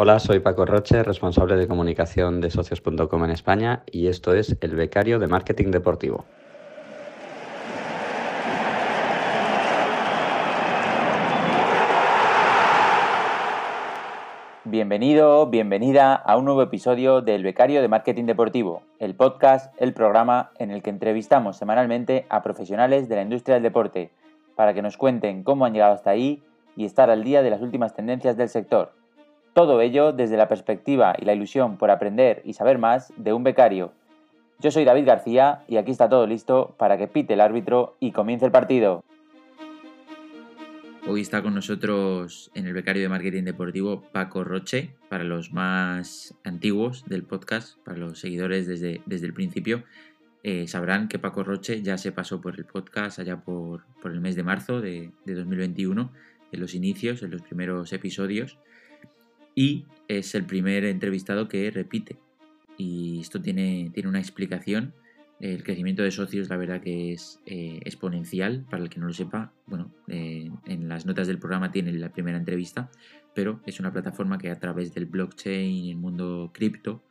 Hola, soy Paco Roche, responsable de comunicación de socios.com en España y esto es El Becario de Marketing Deportivo. Bienvenido, bienvenida a un nuevo episodio del Becario de Marketing Deportivo, el podcast, el programa en el que entrevistamos semanalmente a profesionales de la industria del deporte para que nos cuenten cómo han llegado hasta ahí y estar al día de las últimas tendencias del sector. Todo ello desde la perspectiva y la ilusión por aprender y saber más de un becario. Yo soy David García y aquí está todo listo para que pite el árbitro y comience el partido. Hoy está con nosotros en el becario de marketing deportivo Paco Roche, para los más antiguos del podcast, para los seguidores desde, desde el principio. Eh, sabrán que Paco Roche ya se pasó por el podcast allá por, el mes de marzo de, de 2021, en los inicios, en los primeros episodios y es el primer entrevistado que repite. Y esto tiene, tiene una explicación. El crecimiento de socios, la verdad que es eh, exponencial, para el que no lo sepa. Bueno, eh, en las notas del programa tiene la primera entrevista, pero es una plataforma que a través del blockchain y el mundo cripto,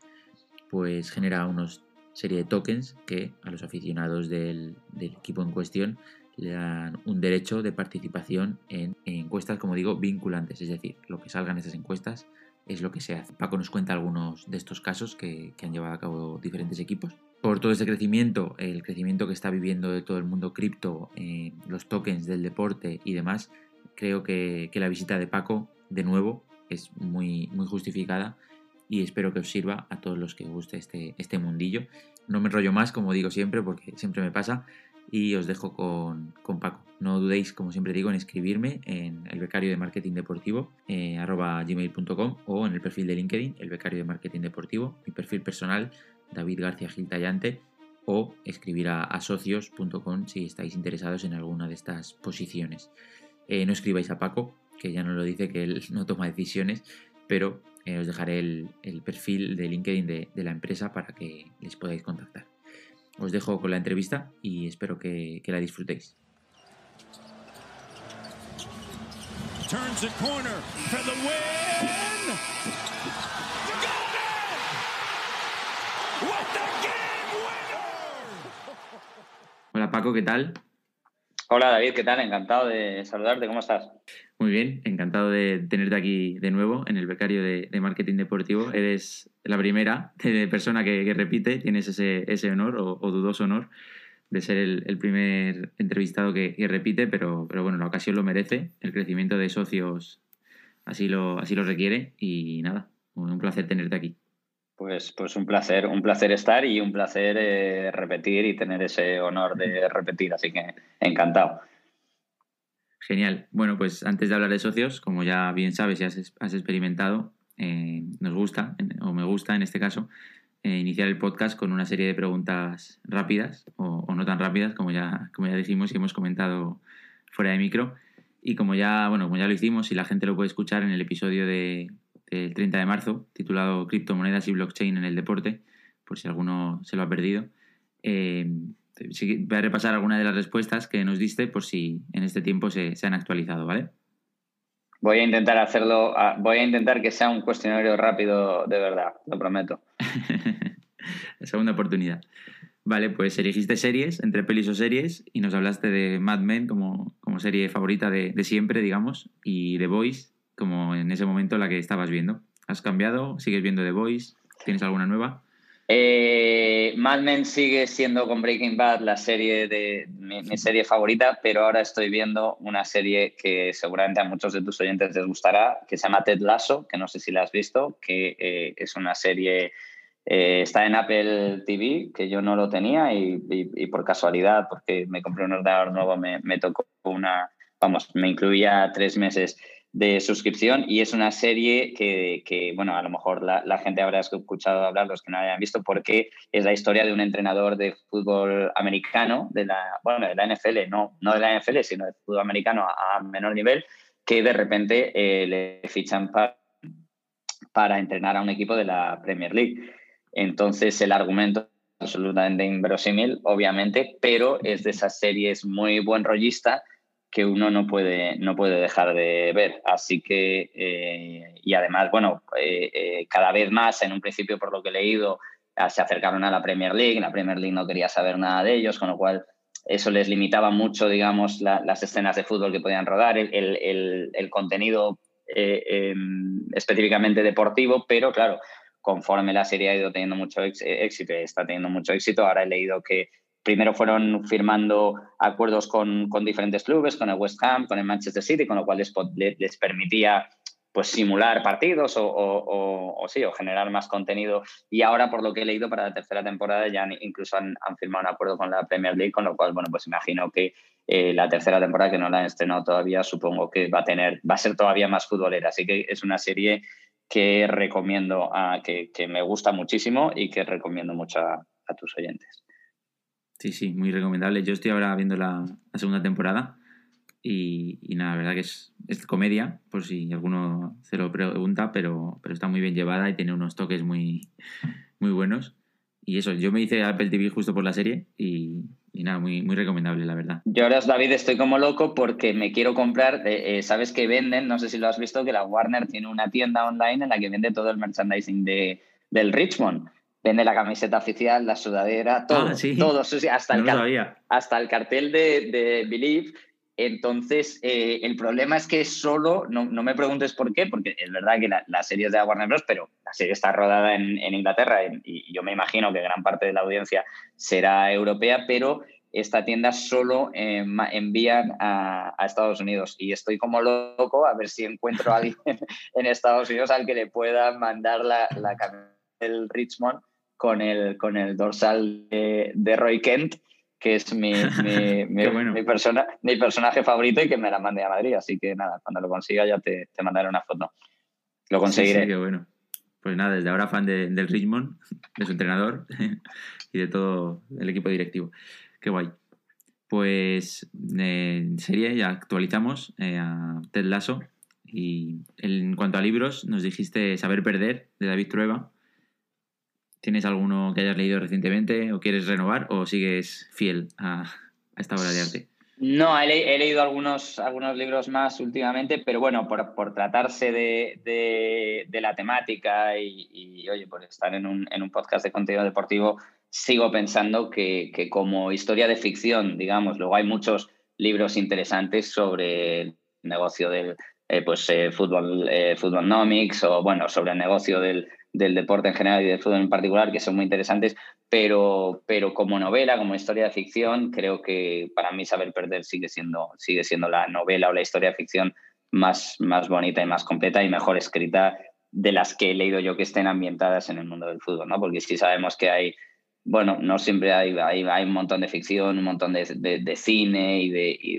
pues genera unos serie de tokens que a los aficionados del equipo en cuestión le dan un derecho de participación en, encuestas, como digo, vinculantes, es decir, lo que salga en esas encuestas es lo que se hace. Paco nos cuenta algunos de estos casos que, han llevado a cabo diferentes equipos. Por todo ese crecimiento, el crecimiento que está viviendo de todo el mundo cripto, eh, los tokens del deporte y demás, creo que, la visita de Paco, de nuevo, es muy, muy justificada y espero que os sirva a todos los que guste este, este mundillo. No me enrollo más, como digo siempre, porque siempre me pasa y os dejo con, Paco. No dudéis, como siempre digo, en escribirme en el becario de marketing deportivo eh, arroba gmail.com o en el perfil de LinkedIn, el becario de marketing deportivo, mi perfil personal, David García Gil Tallante, o escribir a, socios.com si estáis interesados en alguna de estas posiciones. Eh, no escribáis a Paco, que ya no lo dice, que él no toma decisiones, pero eh, os dejaré el, perfil de LinkedIn de la empresa para que les podáis contactar. Os dejo con la entrevista y espero que, que la disfrutéis. Hola Paco, ¿qué tal? Hola David, ¿qué tal? Encantado de saludarte, ¿cómo estás? Muy bien, encantado de tenerte aquí de nuevo en el becario de, marketing deportivo. Eres la primera persona que, repite, tienes ese, honor o, dudoso honor de ser el, primer entrevistado que, repite, pero, pero bueno, la ocasión lo merece, el crecimiento de socios así lo, así lo requiere y nada, un placer tenerte aquí. Pues, pues un placer, un placer estar y un placer eh, repetir y tener ese honor de repetir, así que encantado. Genial. Bueno, pues antes de hablar de socios, como ya bien sabes y has, experimentado, eh, nos gusta, o me gusta en este caso, eh, iniciar el podcast con una serie de preguntas rápidas o, no tan rápidas, como ya, como ya dijimos y hemos comentado fuera de micro. Y como ya, bueno, como ya lo hicimos y la gente lo puede escuchar en el episodio de, el 30 de marzo, titulado Criptomonedas y Blockchain en el deporte, por si alguno se lo ha perdido. Eh, voy a repasar algunas de las respuestas que nos diste por si en este tiempo se, han actualizado, ¿vale? Voy a intentar hacerlo, voy a intentar que sea un cuestionario rápido de verdad, lo prometo. Segunda oportunidad. Vale, pues elegiste series, entre pelis o series, y nos hablaste de Mad Men como, como serie favorita de, de siempre, digamos, y The Voice como en ese momento la que estabas viendo. ¿Has cambiado? ¿Sigues viendo The Voice? ¿Tienes alguna nueva? Eh, Mad Men sigue siendo con Breaking Bad la serie de mi, serie favorita, pero ahora estoy viendo una serie que seguramente a muchos de tus oyentes les gustará, que se llama Ted Lasso, que no sé si la has visto, que eh, es una serie, eh, está en Apple TV, que yo no lo tenía y, por casualidad, porque me compré un ordenador nuevo, me, me tocó una, vamos, me incluía tres meses de suscripción y es una serie que, bueno, a lo mejor la, gente habrá escuchado hablar, los que no la hayan visto, porque es la historia de un entrenador de fútbol americano, de la, bueno, de la NFL, no, no de la NFL, sino de fútbol americano a, menor nivel, que de repente eh, le fichan para, para entrenar a un equipo de la Premier League. Entonces el argumento absolutamente inverosímil, obviamente, pero es de esas series muy buen rollista que uno no puede, no puede dejar de ver. Así que, eh, y además, bueno, eh, eh, cada vez más, en un principio, por lo que he leído, se acercaron a la Premier League, la Premier League no quería saber nada de ellos, con lo cual eso les limitaba mucho, digamos, las escenas de fútbol que podían rodar, el, el, el contenido em, específicamente deportivo, pero claro, conforme la serie ha ido teniendo mucho éxito, está teniendo mucho éxito, ahora he leído que primero fueron firmando acuerdos con, diferentes clubes, con el West Ham, con el Manchester City, con lo cual les, les permitía pues simular partidos o, sí, o generar más contenido. Y ahora, por lo que he leído, para la tercera temporada ya incluso han, firmado un acuerdo con la Premier League, con lo cual, bueno, pues imagino que eh, la tercera temporada, que no la han estrenado todavía, supongo que va a tener, va a ser todavía más futbolera. Así que es una serie que recomiendo, a, que, que me gusta muchísimo y que recomiendo mucho a tus oyentes. Sí, sí, muy recomendable. Yo estoy ahora viendo la, segunda temporada y, nada, la verdad que es, es, comedia, por si alguno se lo pregunta, pero, pero está muy bien llevada y tiene unos toques muy, muy buenos. Y eso, yo me hice Apple TV justo por la serie y, y nada, muy, muy recomendable, la verdad. Yo ahora, David, estoy como loco porque me quiero comprar, eh, eh, sabes que venden, no sé si lo has visto, que la Warner tiene una tienda online en la que vende todo el merchandising de, del Richmond vende la camiseta oficial, la sudadera, todo, ah, hasta, el hasta el cartel de, de Believe. Entonces, eh, el problema es que solo, no, no, me preguntes por qué, porque es verdad que la, serie es de Warner Bros., pero la serie está rodada en, en Inglaterra y, yo me imagino que gran parte de la audiencia será europea, pero esta tienda solo eh, envían a, a, Estados Unidos y estoy como loco a ver si encuentro a alguien en Estados Unidos al que le pueda mandar la, la camiseta del Richmond con el, con el dorsal de, Roy Kent, que es mi, mi, persona, mi personaje favorito y que me la mande a Madrid. Así que nada, cuando lo consiga ya te, te mandaré una foto. Lo conseguiré. Sí, qué bueno. Pues nada, desde ahora fan del Richmond, de su entrenador y de todo el equipo directivo. Qué guay. Pues en serie ya actualizamos eh, a Ted Lasso. Y en cuanto a libros, nos dijiste Saber Perder de David Trueba. ¿Tienes alguno que hayas leído recientemente o quieres renovar o sigues fiel a, esta obra de arte? No, he, leído algunos, algunos libros más últimamente, pero bueno, por, tratarse de, la temática y, oye, por estar en un, podcast de contenido deportivo, sigo pensando que, como historia de ficción, digamos, luego hay muchos libros interesantes sobre el negocio del eh, pues, eh, fútbol, eh, o bueno, sobre el negocio del, del deporte en general y del fútbol en particular, que son muy interesantes, pero, pero como novela, como historia de ficción, creo que para mí Saber Perder sigue siendo, sigue siendo la novela o la historia de ficción más, más bonita y más completa y mejor escrita de las que he leído yo que estén ambientadas en el mundo del fútbol, ¿no? Porque sí sabemos que hay bueno, no siempre hay, hay, hay, un montón de ficción, un montón de, de, cine y de, y,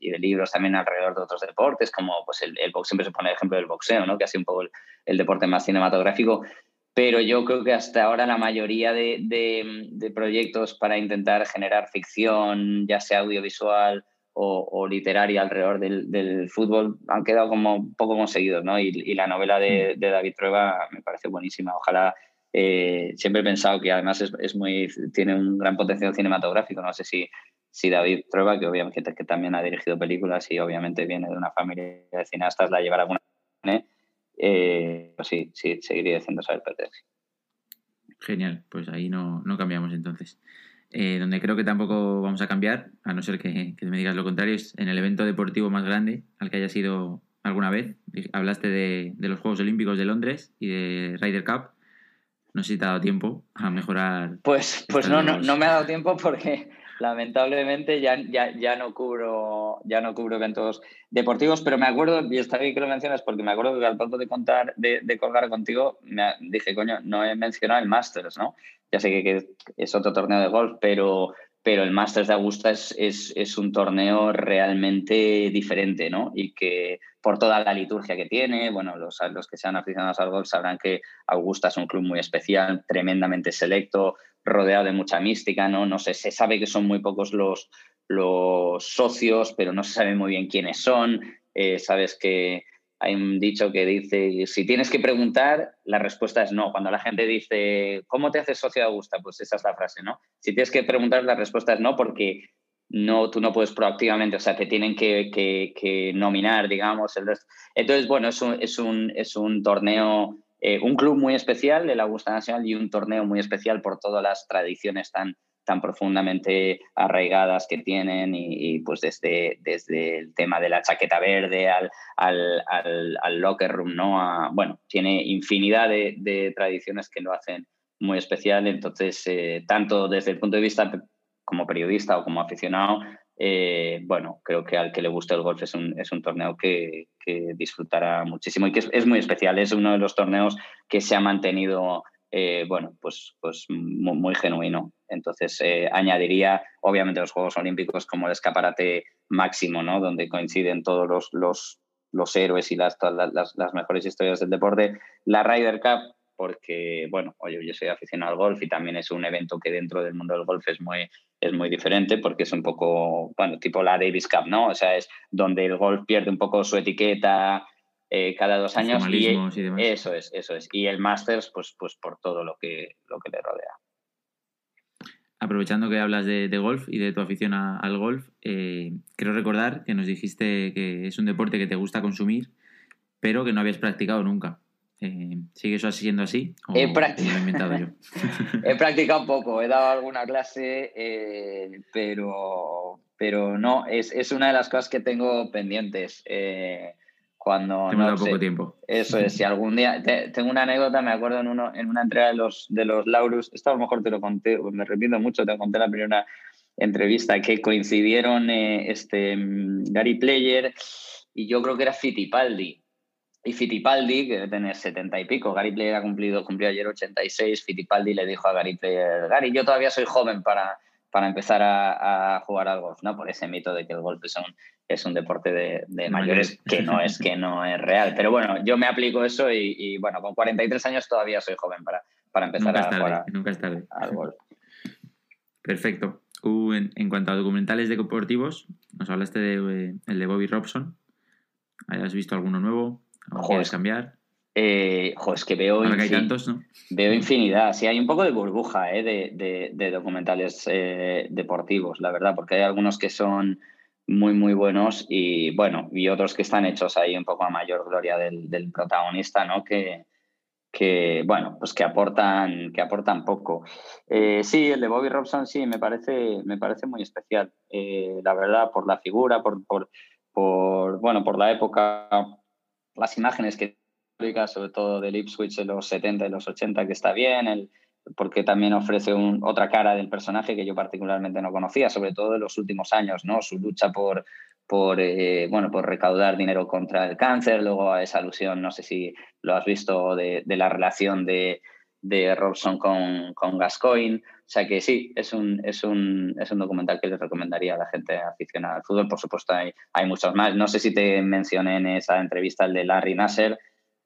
y de, libros también alrededor de otros deportes, como pues el, el box, siempre se pone el ejemplo del boxeo, ¿no? que ha sido un poco el, el, deporte más cinematográfico, pero yo creo que hasta ahora la mayoría de, proyectos para intentar generar ficción, ya sea audiovisual o, o literaria alrededor del, del, fútbol, han quedado como un poco conseguidos, ¿no? Y, y la novela de, David Prueba me parece buenísima, ojalá eh, siempre he pensado que además es, muy, tiene un gran potencial cinematográfico. No sé si, si David Trueba, que obviamente que también ha dirigido películas y obviamente viene de una familia de cineastas, la llevará alguna eh, pues sí, sí, seguiría diciendo saber perder. Genial, pues ahí no, no cambiamos entonces. Eh, donde creo que tampoco vamos a cambiar, a no ser que, que, me digas lo contrario, es en el evento deportivo más grande al que haya sido alguna vez. Hablaste de, de los Juegos Olímpicos de Londres y de Ryder Cup. No sé si te ha dado tiempo a mejorar. Pues, pues no, no, no, me ha dado tiempo porque lamentablemente ya, ya, ya, no cubro, ya no cubro eventos deportivos, pero me acuerdo, y está bien que lo mencionas, porque me acuerdo que al punto de contar, de, de colgar contigo, me dije, coño, no he mencionado el Masters, ¿no? Ya sé que, que es otro torneo de golf, pero, pero el Masters de Augusta es, es, es, un torneo realmente diferente, ¿no? Y que por toda la liturgia que tiene, bueno, los, los que sean aficionados al golf sabrán que Augusta es un club muy especial, tremendamente selecto, rodeado de mucha mística, ¿no? No sé, se sabe que son muy pocos los, los socios, pero no se sabe muy bien quiénes son. Eh, sabes que hay un dicho que dice, si tienes que preguntar, la respuesta es no. Cuando la gente dice, ¿cómo te haces socio de Augusta? Pues esa es la frase, ¿no? Si tienes que preguntar, la respuesta es no, porque no, tú no puedes proactivamente, o sea, te tienen que, nominar, digamos. El Entonces, bueno, es un, es un, es un torneo, eh, un club muy especial de la Augusta Nacional y un torneo muy especial por todas las tradiciones tan, tan profundamente arraigadas que tienen y, pues desde, desde el tema de la chaqueta verde al, al, locker room, ¿no? bueno, tiene infinidad de, tradiciones que lo hacen muy especial, entonces, eh, tanto desde el punto de vista como periodista o como aficionado, eh, bueno, creo que al que le guste el golf es un, es un torneo que, que, disfrutará muchísimo y que es muy especial, es uno de los torneos que se ha mantenido eh, bueno, pues, pues muy, genuino. Entonces, eh, añadiría, obviamente, los Juegos Olímpicos como el escaparate máximo, ¿no? Donde coinciden todos los, los, los héroes y las, las, las, mejores historias del deporte. La Ryder Cup, porque, bueno, oye, yo soy aficionado al golf y también es un evento que dentro del mundo del golf es muy, es muy diferente porque es un poco, bueno, tipo la Davis Cup, ¿no? O sea, es donde el golf pierde un poco su etiqueta, eh, cada dos años. Y, Eso es, eso es. Y el Masters, pues, pues por todo lo que, lo que le rodea. Aprovechando que hablas de, golf y de tu afición al golf, eh, quiero recordar que nos dijiste que es un deporte que te gusta consumir, pero que no habías practicado nunca. Eh, ¿Sigue eso siendo así? he, he inventado yo? he practicado poco, he dado alguna clase, pero, pero no, es, es, una de las cosas que tengo pendientes. Cuando, no, poco tiempo. Eso es, si algún día. tengo una anécdota, me acuerdo en, uno, en una entrega de los, de los Laurus, esto a lo mejor te lo conté, me repito mucho, te conté la primera entrevista, que coincidieron eh, este, mm, Gary Player y yo creo que era Fittipaldi. Y Fittipaldi, que debe tener 70 y pico, Gary Player ha cumplido, cumplió ayer 86, Fittipaldi le dijo a Gary Player, Gary, yo todavía soy joven para, para empezar a, a, jugar al golf, ¿no? Por ese mito de que el golf es un, es un deporte de, mayores que no es que no es real. Pero bueno, yo me aplico eso y, bueno, con 43 años todavía soy joven para, para empezar a jugar nunca es tarde. Perfecto. en, cuanto a documentales deportivos, nos hablaste de, el de Bobby Robson. ¿Hayas visto alguno nuevo? ¿Quieres cambiar? Eh, es que veo, veo infinidad. Sí, hay un poco de burbuja eh, de, documentales eh, deportivos, la verdad, porque hay algunos que son muy, muy buenos y bueno, y otros que están hechos ahí un poco a mayor gloria del, protagonista, ¿no? Que, que, bueno, pues que aportan, que aportan poco. Eh, sí, el de Bobby Robson sí, me parece, me parece muy especial, eh, la verdad, por la figura, por, por, por, bueno, por la época, las imágenes que sobre todo del Ipswich en los 70 y los 80, que está bien, el, porque también ofrece otra cara del personaje que yo particularmente no conocía, sobre todo en los últimos años, ¿no? Su lucha por, por, eh, bueno, por recaudar dinero contra el cáncer, luego a esa alusión, no sé si lo has visto, de, la relación de, de Robson con, con, Gascoigne. O sea que sí, es un, es, un, es un documental que les recomendaría a la gente aficionada al fútbol. Por supuesto, hay, hay muchos más. No sé si te mencioné en esa entrevista el de Larry Nasser,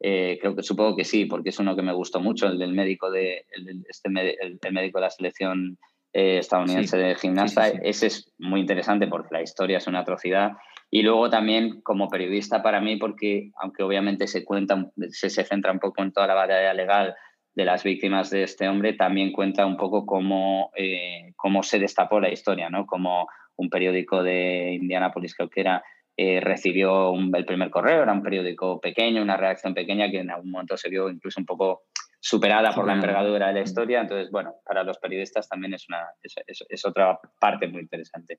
eh, creo que supongo que sí, porque es uno que me gustó mucho, el del médico de, el, este, el, médico de la selección eh, estadounidense de gimnasta. Ese es muy interesante porque la historia es una atrocidad. Y luego también como periodista para mí, porque aunque obviamente se, cuenta, se, se centra un poco en toda la batalla legal de las víctimas de este hombre, también cuenta un poco cómo, eh, cómo se destapó la historia, ¿no? Como un periódico de Indianápolis, creo que era, eh, recibió el primer correo, era un periódico pequeño, una reacción pequeña que en algún momento se vio incluso un poco superada por la envergadura de la historia. Entonces, bueno, para los periodistas también es, una, es, otra parte muy interesante.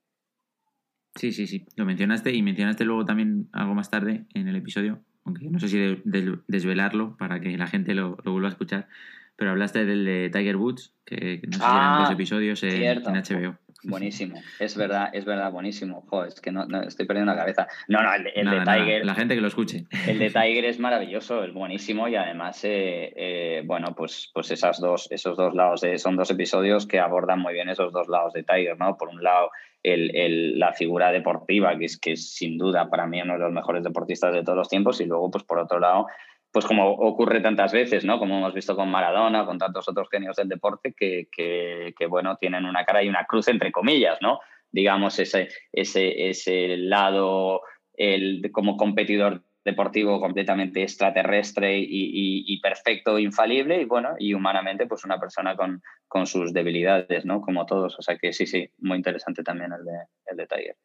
Sí, sí, sí, lo mencionaste y mencionaste luego también algo más tarde en el episodio, aunque no sé si desvelarlo para que la gente lo, vuelva a escuchar, pero hablaste del de Tiger Woods, que, no sé si eran dos ah, episodios en HBO. Buenísimo, es verdad, es verdad, buenísimo. Joder, es que no, estoy perdiendo la cabeza. No, no, el, de, Tiger. la gente que lo escuche. El de Tiger es maravilloso, es buenísimo y además, eh, eh, bueno, pues, pues esas dos, esos dos lados, son dos episodios que abordan muy bien esos dos lados de Tiger, ¿no? Por un lado, el, la figura deportiva, que es, que es sin duda para mí uno de los mejores deportistas de todos los tiempos, y luego, pues por otro lado, pues como ocurre tantas veces, ¿no? Como hemos visto con Maradona, con tantos otros genios del deporte, que, que, bueno, tienen una cara y una cruz entre comillas, ¿no? Digamos, ese, ese, ese lado el, como competidor deportivo completamente extraterrestre y, perfecto, infalible, y bueno, y humanamente, pues una persona con, con, sus debilidades, ¿no? Como todos. O sea que sí, sí, muy interesante también el de, el de Tiger.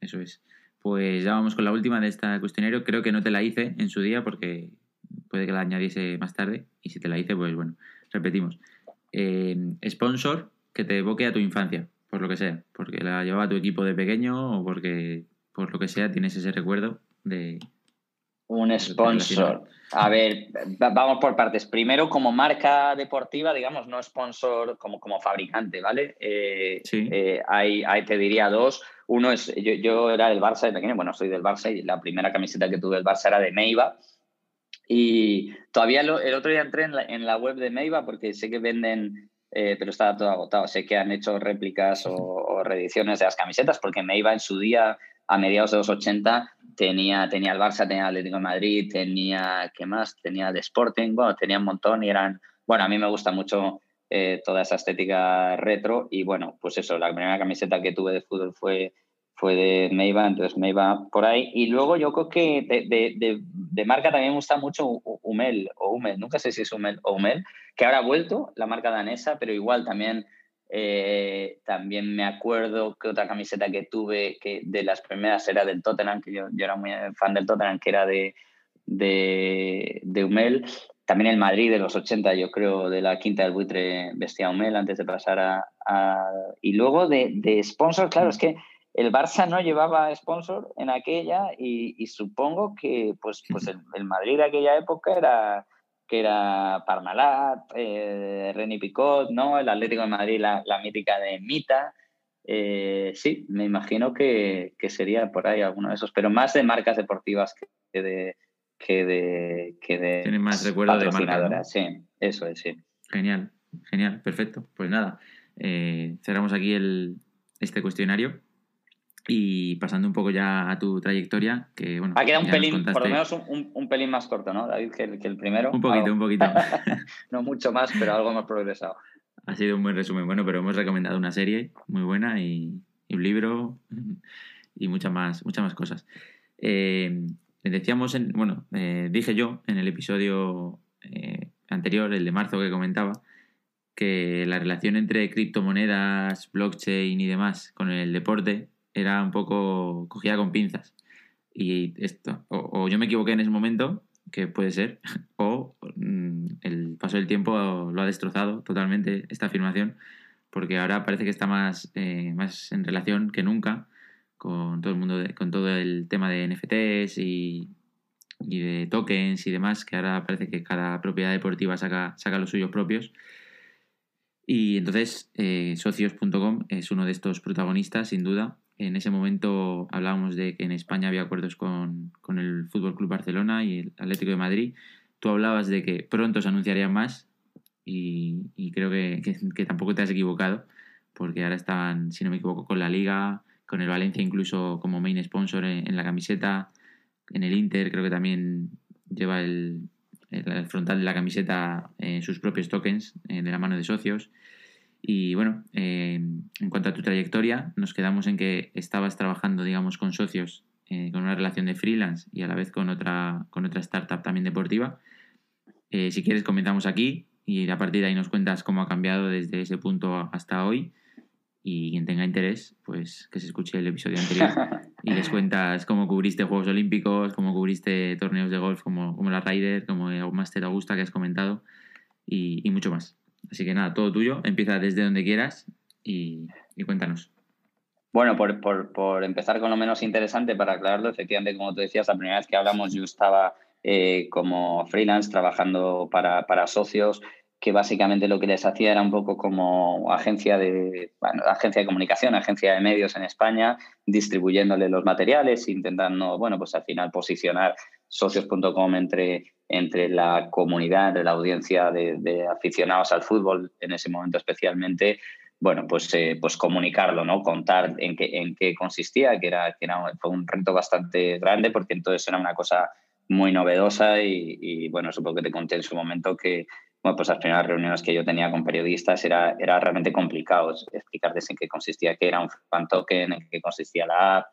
Eso es. Pues ya vamos con la última de este cuestionario. Creo que no te la hice en su día porque puede que la añadiese más tarde. Y si te la hice, pues bueno, repetimos. Eh, sponsor que te evoque a tu infancia, por lo que sea. Porque la llevaba tu equipo de pequeño o porque, por lo que sea, tienes ese recuerdo de, un sponsor. A ver, vamos por partes. Primero, como marca deportiva, digamos, no sponsor como, como fabricante, ¿vale? Eh, sí. Eh, hay, te diría dos. Uno es, yo, yo, era del Barça de pequeño, bueno, soy del Barça y la primera camiseta que tuve del Barça era de Meiva. Y todavía el otro día entré en la, web de Meiva porque sé que venden, eh, pero estaba todo agotado. Sé que han hecho réplicas o, o reediciones de las camisetas porque Meiva en su día a mediados de los 80 tenía, tenía el Barça, tenía el Atlético de Madrid, tenía, ¿qué más? Tenía el Sporting, bueno, tenía un montón y eran, bueno, a mí me gusta mucho eh, toda esa estética retro y bueno, pues eso, la primera camiseta que tuve de fútbol fue, fue de Meiva, entonces Meiva por ahí. Y luego yo creo que de, de, de, marca también me gusta mucho Humel o Humel, nunca sé si es Humel o Humel, que ahora ha vuelto, la marca danesa, pero igual también eh, también me acuerdo que otra camiseta que tuve, que de las primeras era del Tottenham, que yo, yo era muy fan del Tottenham, que era de, de, de, Humel. También el Madrid de los 80, yo creo, de la quinta del buitre vestía Humel antes de pasar a... y luego de, de sponsor, claro, es que el Barça no llevaba sponsor en aquella y, supongo que pues, pues el, el Madrid de aquella época era que era Parmalat, eh, René Picot, ¿no? El Atlético de Madrid, la, mítica de Mita. Eh, sí, me imagino que, sería por ahí alguno de esos, pero más de marcas deportivas que de. Que de, que de Tiene más recuerdo de marcas. Sí, eso es, sí. Genial, genial, perfecto. Pues nada, eh, cerramos aquí el, este cuestionario. Y pasando un poco ya a tu trayectoria, que bueno. Ha quedado un pelín, por lo menos un, pelín más corto, ¿no, David, que el, primero? Un poquito, un poquito. no mucho más, pero algo más progresado. Ha sido un buen resumen. Bueno, pero hemos recomendado una serie muy buena y, un libro y muchas más, muchas más cosas. Eh, decíamos, en, bueno, eh, dije yo en el episodio eh, anterior, el de marzo que comentaba, que la relación entre criptomonedas, blockchain y demás con el deporte era un poco cogida con pinzas. Y esto, o, yo me equivoqué en ese momento, que puede ser, o mm, el paso del tiempo lo ha destrozado totalmente esta afirmación, porque ahora parece que está más, eh, más en relación que nunca con todo el mundo, con todo el tema de NFTs y, y, de tokens y demás, que ahora parece que cada propiedad deportiva saca, saca los suyos propios. Y entonces, eh, socios.com es uno de estos protagonistas, sin duda, en ese momento hablábamos de que en España había acuerdos con, el Fútbol Club Barcelona y el Atlético de Madrid. Tú hablabas de que pronto se anunciarían más y, creo que, tampoco te has equivocado, porque ahora estaban, si no me equivoco, con la Liga, con el Valencia incluso como main sponsor en, la camiseta, en el Inter creo que también lleva el, frontal de la camiseta en sus propios tokens eh, de la mano de socios. Y bueno, eh, en cuanto a tu trayectoria, nos quedamos en que estabas trabajando, digamos, con socios, eh, con una relación de freelance y a la vez con otra, con otra startup también deportiva. Eh, si quieres, comentamos aquí y a partir de ahí nos cuentas cómo ha cambiado desde ese punto hasta hoy. Y quien tenga interés, pues que se escuche el episodio anterior y les cuentas cómo cubriste Juegos Olímpicos, cómo cubriste torneos de golf como, como la Ryder, como el Master Augusta que has comentado y mucho más. Así que nada, todo tuyo, empieza desde donde quieras y, cuéntanos. Bueno, por, empezar con lo menos interesante, para aclararlo, efectivamente, como tú decías, la primera vez que hablamos yo estaba eh, como freelance trabajando para, para, socios que básicamente lo que les hacía era un poco como agencia de, agencia de comunicación, agencia de medios en España, distribuyéndole los materiales, intentando, bueno, pues al final posicionar socios.com entre, entre la comunidad, entre la audiencia de, aficionados al fútbol, en ese momento especialmente, bueno, pues, eh, pues comunicarlo, ¿no? Contar en qué, en qué consistía, que, era, que era, fue un reto bastante grande porque entonces era una cosa muy novedosa y, y bueno, supongo que te conté en su momento que bueno, pues las primeras reuniones que yo tenía con periodistas era, era realmente complicado explicarles en qué consistía, qué era un fan token, en qué consistía la app.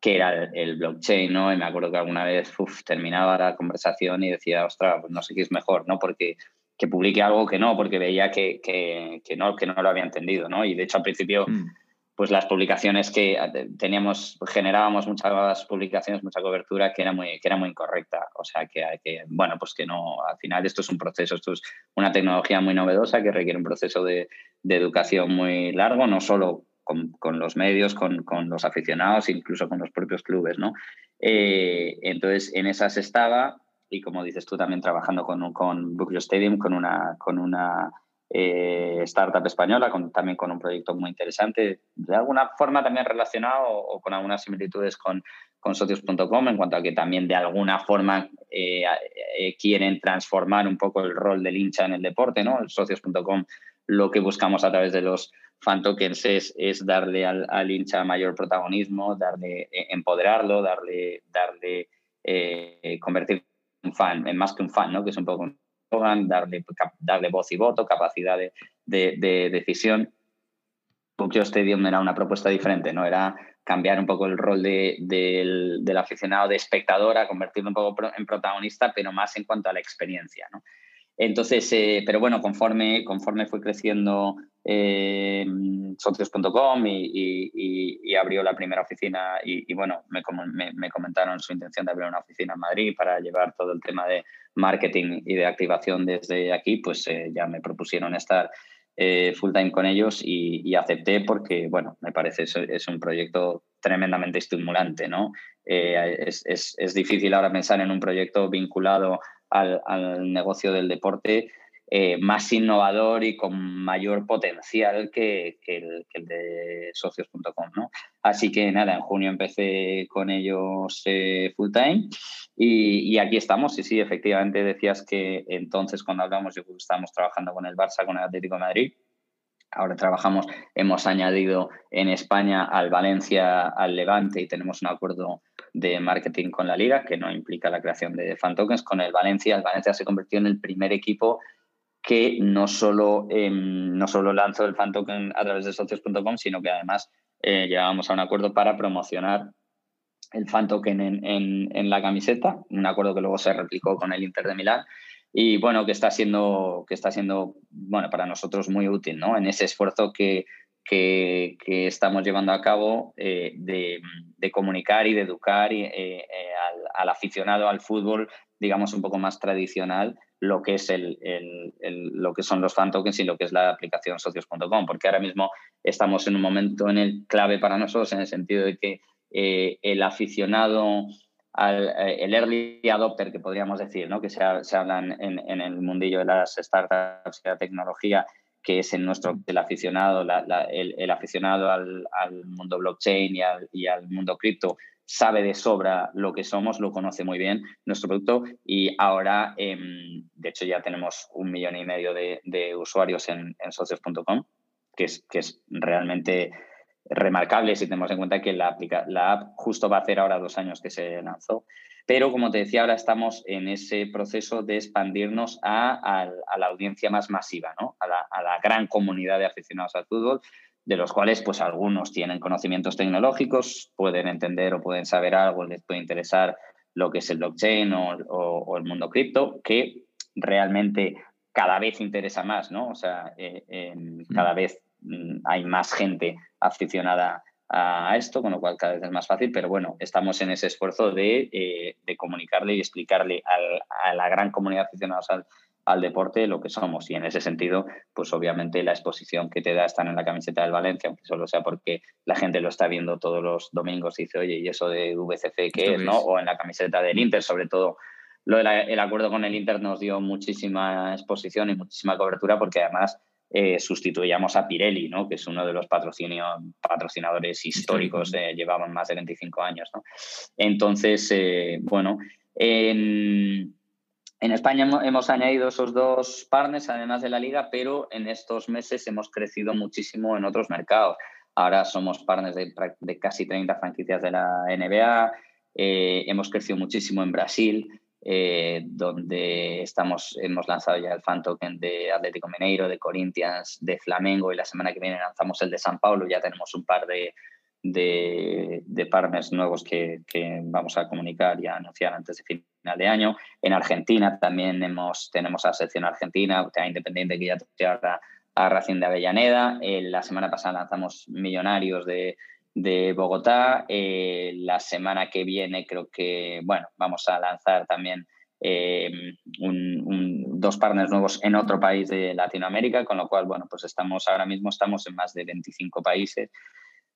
que era el, blockchain, ¿no? Y me acuerdo que alguna vez terminaba la conversación y decía, ostras, pues no sé qué es mejor, ¿no? Porque que publique algo que no, porque veía que, que, que, no, que no lo había entendido, ¿no? Y de hecho al principio, mm. Pues las publicaciones que teníamos, generábamos muchas publicaciones, mucha cobertura que era muy, que era muy incorrecta. O sea, que, que, bueno, pues que no, al final esto es un proceso, esto es una tecnología muy novedosa que requiere un proceso de, de educación muy largo, no solo con, con los medios, con, con, los aficionados, incluso con los propios clubes, ¿no? Eh, entonces, en esas estaba y como dices tú, también trabajando con, con Stadium, con una, con una eh, startup española, con, también con un proyecto muy interesante, de alguna forma también relacionado o, con algunas similitudes con, con socios.com, en cuanto a que también de alguna forma eh, eh, quieren transformar un poco el rol del hincha en el deporte, ¿no? Socios.com lo que buscamos a través de los fan tokens es, darle al, al, hincha mayor protagonismo, darle, empoderarlo, darle, darle convertir un fan, más que un fan, ¿no? que es un poco un darle, darle voz y voto, capacidad de, de, decisión. Tokyo Stadium era una propuesta diferente, ¿no? Era cambiar un poco el rol de, del, del, aficionado de espectador a convertirlo un poco en protagonista, pero más en cuanto a la experiencia. ¿no? Entonces, eh, pero bueno, conforme, conforme fue creciendo eh, socios.com y, abrió la primera oficina y, bueno, me, me, comentaron su intención de abrir una oficina en Madrid para llevar todo el tema de marketing y de activación desde aquí, pues eh, ya me propusieron estar full time con ellos y, acepté porque, bueno, me parece es, es un proyecto tremendamente estimulante, ¿no? Es, es difícil ahora pensar en un proyecto vinculado al, negocio del deporte eh, más innovador y con mayor potencial que, el, de socios.com. ¿no? Así que nada, en junio empecé con ellos eh, full time y, aquí estamos. Y sí, efectivamente decías que entonces cuando hablamos, yo estábamos trabajando con el Barça, con el Atlético de Madrid. Ahora trabajamos, hemos añadido en España al Valencia, al Levante y tenemos un acuerdo de marketing con la liga, que no implica la creación de fan tokens. Con el Valencia, el Valencia se convirtió en el primer equipo que no solo, no solo lanzó el fan token a través de socios.com, sino que además eh, llegábamos a un acuerdo para promocionar el fan token en, en, la camiseta, un acuerdo que luego se replicó con el Inter de Milán y bueno, que está siendo, que está siendo bueno, para nosotros muy útil ¿no? en ese esfuerzo que, que, estamos llevando a cabo eh, de, comunicar y de educar y, eh, eh, al, aficionado al fútbol, digamos, un poco más tradicional, lo que, es el, lo que son los fan tokens y lo que es la aplicación socios.com, porque ahora mismo estamos en un momento en el clave para nosotros en el sentido de que el aficionado el early adopter, que podríamos decir, ¿no? que se, se hablan en, en, el mundillo de las startups y la tecnología, que es en nuestro el aficionado, el, aficionado al, mundo blockchain y al, mundo cripto sabe de sobra lo que somos, lo conoce muy bien nuestro producto y ahora, em, de hecho, ya tenemos un millón y medio de, usuarios en, socios.com, que es, que es realmente remarcable si tenemos en cuenta que la, la app justo va a hacer ahora dos años que se lanzó. Pero como te decía, ahora estamos en ese proceso de expandirnos a, la audiencia más masiva, ¿no? a, la, gran comunidad de aficionados al fútbol, de los cuales pues algunos tienen conocimientos tecnológicos, pueden entender o pueden saber algo, les puede interesar lo que es el blockchain o, el mundo cripto, que realmente cada vez interesa más, ¿no? O sea, eh, mm. cada vez mm, hay más gente aficionada a esto, con lo cual cada vez es más fácil, pero bueno, estamos en ese esfuerzo de, eh, comunicarle y explicarle a la gran comunidad de aficionados al, al, deporte lo que somos. Y en ese sentido, pues obviamente la exposición que te da estar en la camiseta del Valencia, aunque solo sea porque la gente lo está viendo todos los domingos y dice, oye, ¿y eso de VCC qué es? ¿no? O en la camiseta del Inter, sobre todo. Lo el acuerdo con el Inter nos dio muchísima exposición y muchísima cobertura porque además eh, sustituíamos a Pirelli, ¿no? que es uno de los patrocinadores históricos, eh, llevaban más de 25 años. ¿no? Entonces, eh, bueno, en, España hemos añadido esos dos partners, además de la liga, pero en estos meses hemos crecido muchísimo en otros mercados. Ahora somos partners de, casi 30 franquicias de la NBA, hemos crecido muchísimo en Brasil, eh, donde estamos, hemos lanzado ya el fan token de Atlético Mineiro, de Corinthians, de Flamengo y la semana que viene lanzamos el de San Paulo. Ya tenemos un par de, de, partners nuevos que, vamos a comunicar y a anunciar antes de final de año. En Argentina también hemos, tenemos a la sección argentina, a Independiente que ya te a, a Racing de Avellaneda. Eh, la semana pasada lanzamos Millonarios de, Bogotá. Eh, la semana que viene creo que, bueno, vamos a lanzar también eh, dos partners nuevos en otro país de Latinoamérica, con lo cual, bueno, pues estamos ahora mismo estamos en más de 25 países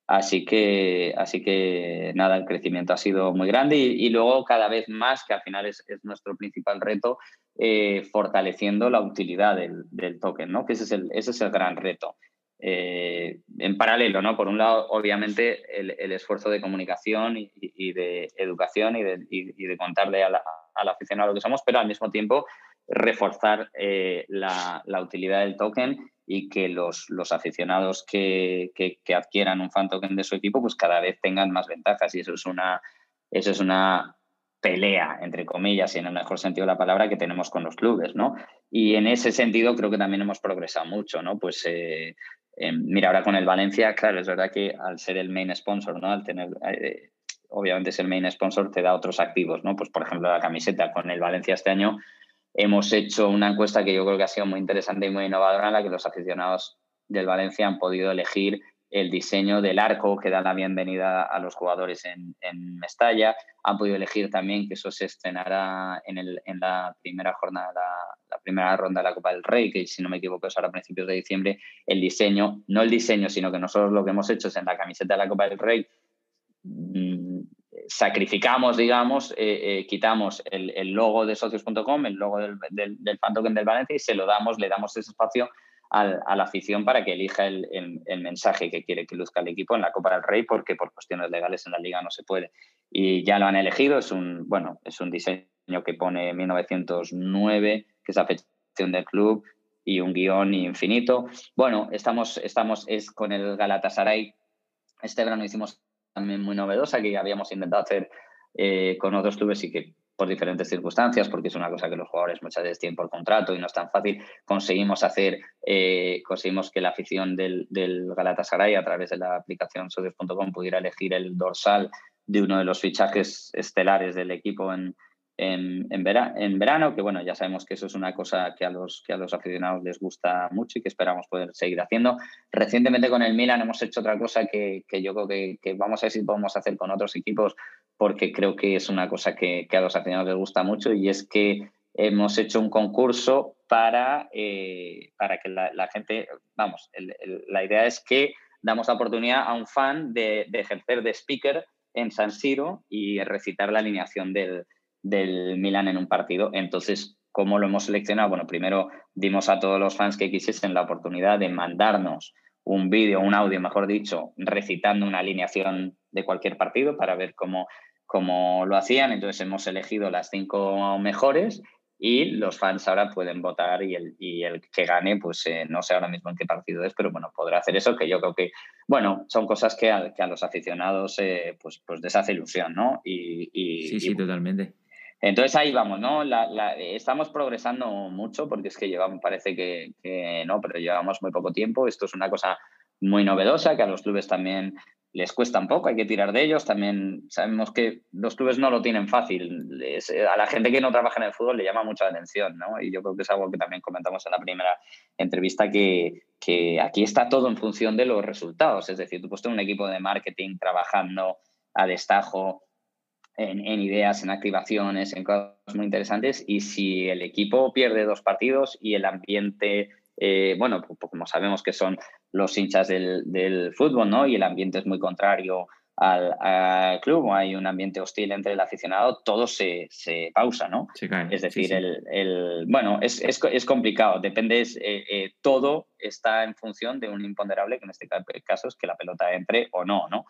Así que, así que nada, el crecimiento ha sido muy grande y, luego cada vez más, que al final es, nuestro principal reto, eh, fortaleciendo la utilidad del, token, ¿no? que ese es el, ese es el gran reto. Eh, en paralelo, ¿no? Por un lado, obviamente, el, esfuerzo de comunicación y, de educación y de, y de contarle a la, a la aficionado lo que somos, pero al mismo tiempo reforzar eh, la, utilidad del token y que los, los aficionados que, que, adquieran un fan de su equipo pues cada vez tengan más ventajas y eso es una, eso es una pelea, entre comillas, y en el mejor sentido de la palabra, que tenemos con los clubes, ¿no? Y en ese sentido creo que también hemos progresado mucho, ¿no? Pues eh, mira, ahora con el Valencia, claro, es verdad que al ser el main sponsor, ¿no? Al tener, eh, obviamente es el main sponsor, te da otros activos, ¿no? Pues por ejemplo la camiseta con el Valencia este año hemos hecho una encuesta que yo creo que ha sido muy interesante y muy innovadora, en la que los aficionados del Valencia han podido elegir el diseño del arco que da la bienvenida a los jugadores en, Mestalla. Han podido elegir también que eso se estrenará en, el, en la primera jornada, la, primera ronda de la Copa del Rey, que si no me equivoco es ahora a principios de diciembre. El diseño, no el diseño, sino que nosotros lo que hemos hecho es en la camiseta de la Copa del Rey sacrificamos, digamos, eh, eh, quitamos el, logo de socios.com, el logo del, del, del, fan token del Valencia y se lo damos, le damos ese espacio a la afición para que elija el, mensaje que quiere que luzca el equipo en la Copa del Rey, porque por cuestiones legales en la liga no se puede. Y ya lo han elegido, es un, bueno, es un diseño que pone 1909, que es la fecha del club, y un guion infinito. Bueno, estamos, estamos es con el Galatasaray. Este verano hicimos también muy novedosa que habíamos intentado hacer eh, con otros clubes y que por diferentes circunstancias, porque es una cosa que los jugadores muchas veces tienen por contrato y no es tan fácil, conseguimos hacer, eh, conseguimos que la afición del, del, Galatasaray a través de la aplicación socios.com pudiera elegir el dorsal de uno de los fichajes estelares del equipo en, en, verano, que bueno, ya sabemos que eso es una cosa que a, los, que a los aficionados les gusta mucho y que esperamos poder seguir haciendo. Recientemente con el Milan hemos hecho otra cosa que, que yo creo que, vamos a ver si podemos hacer con otros equipos, porque creo que es una cosa que, que a los aficionados les gusta mucho y es que hemos hecho un concurso para, eh, para que la, gente, vamos, la idea es que damos la oportunidad a un fan de ejercer de speaker en San Siro y recitar la alineación del, del Milan en un partido. Entonces, ¿cómo lo hemos seleccionado? Bueno, primero dimos a todos los fans que quisiesen la oportunidad de mandarnos un vídeo, un audio, mejor dicho, recitando una alineación de cualquier partido para ver cómo, cómo lo hacían. Entonces hemos elegido las cinco mejores y los fans ahora pueden votar y el, y el que gane, pues eh, no sé ahora mismo en qué partido es, pero bueno, podrá hacer eso, que yo creo que, bueno, son cosas que a, que a los aficionados eh, pues, pues les hace ilusión, ¿no? Y, sí, sí, totalmente. Entonces ahí vamos, ¿no? estamos progresando mucho porque es que llevamos, parece que, no, pero llevamos muy poco tiempo. Esto es una cosa muy novedosa que a los clubes también les cuesta un poco, hay que tirar de ellos. También sabemos que los clubes no lo tienen fácil. a la gente que no trabaja en el fútbol le llama mucha atención, ¿no? Y yo creo que es algo que también comentamos en la primera entrevista, que, que aquí está todo en función de los resultados. Es decir, tú puedes tener un equipo de marketing trabajando a destajo en, ideas, en activaciones, en cosas muy interesantes. Y si el equipo pierde dos partidos y el ambiente, eh, bueno, pues, pues, como sabemos que son los hinchas del, fútbol, ¿no? Y el ambiente es muy contrario al, club, hay un ambiente hostil entre el aficionado, todo se, pausa, ¿no? es decir, El, bueno, es, es, complicado, depende, eh, eh, todo está en función de un imponderable, que en este caso es que la pelota entre o no, ¿no?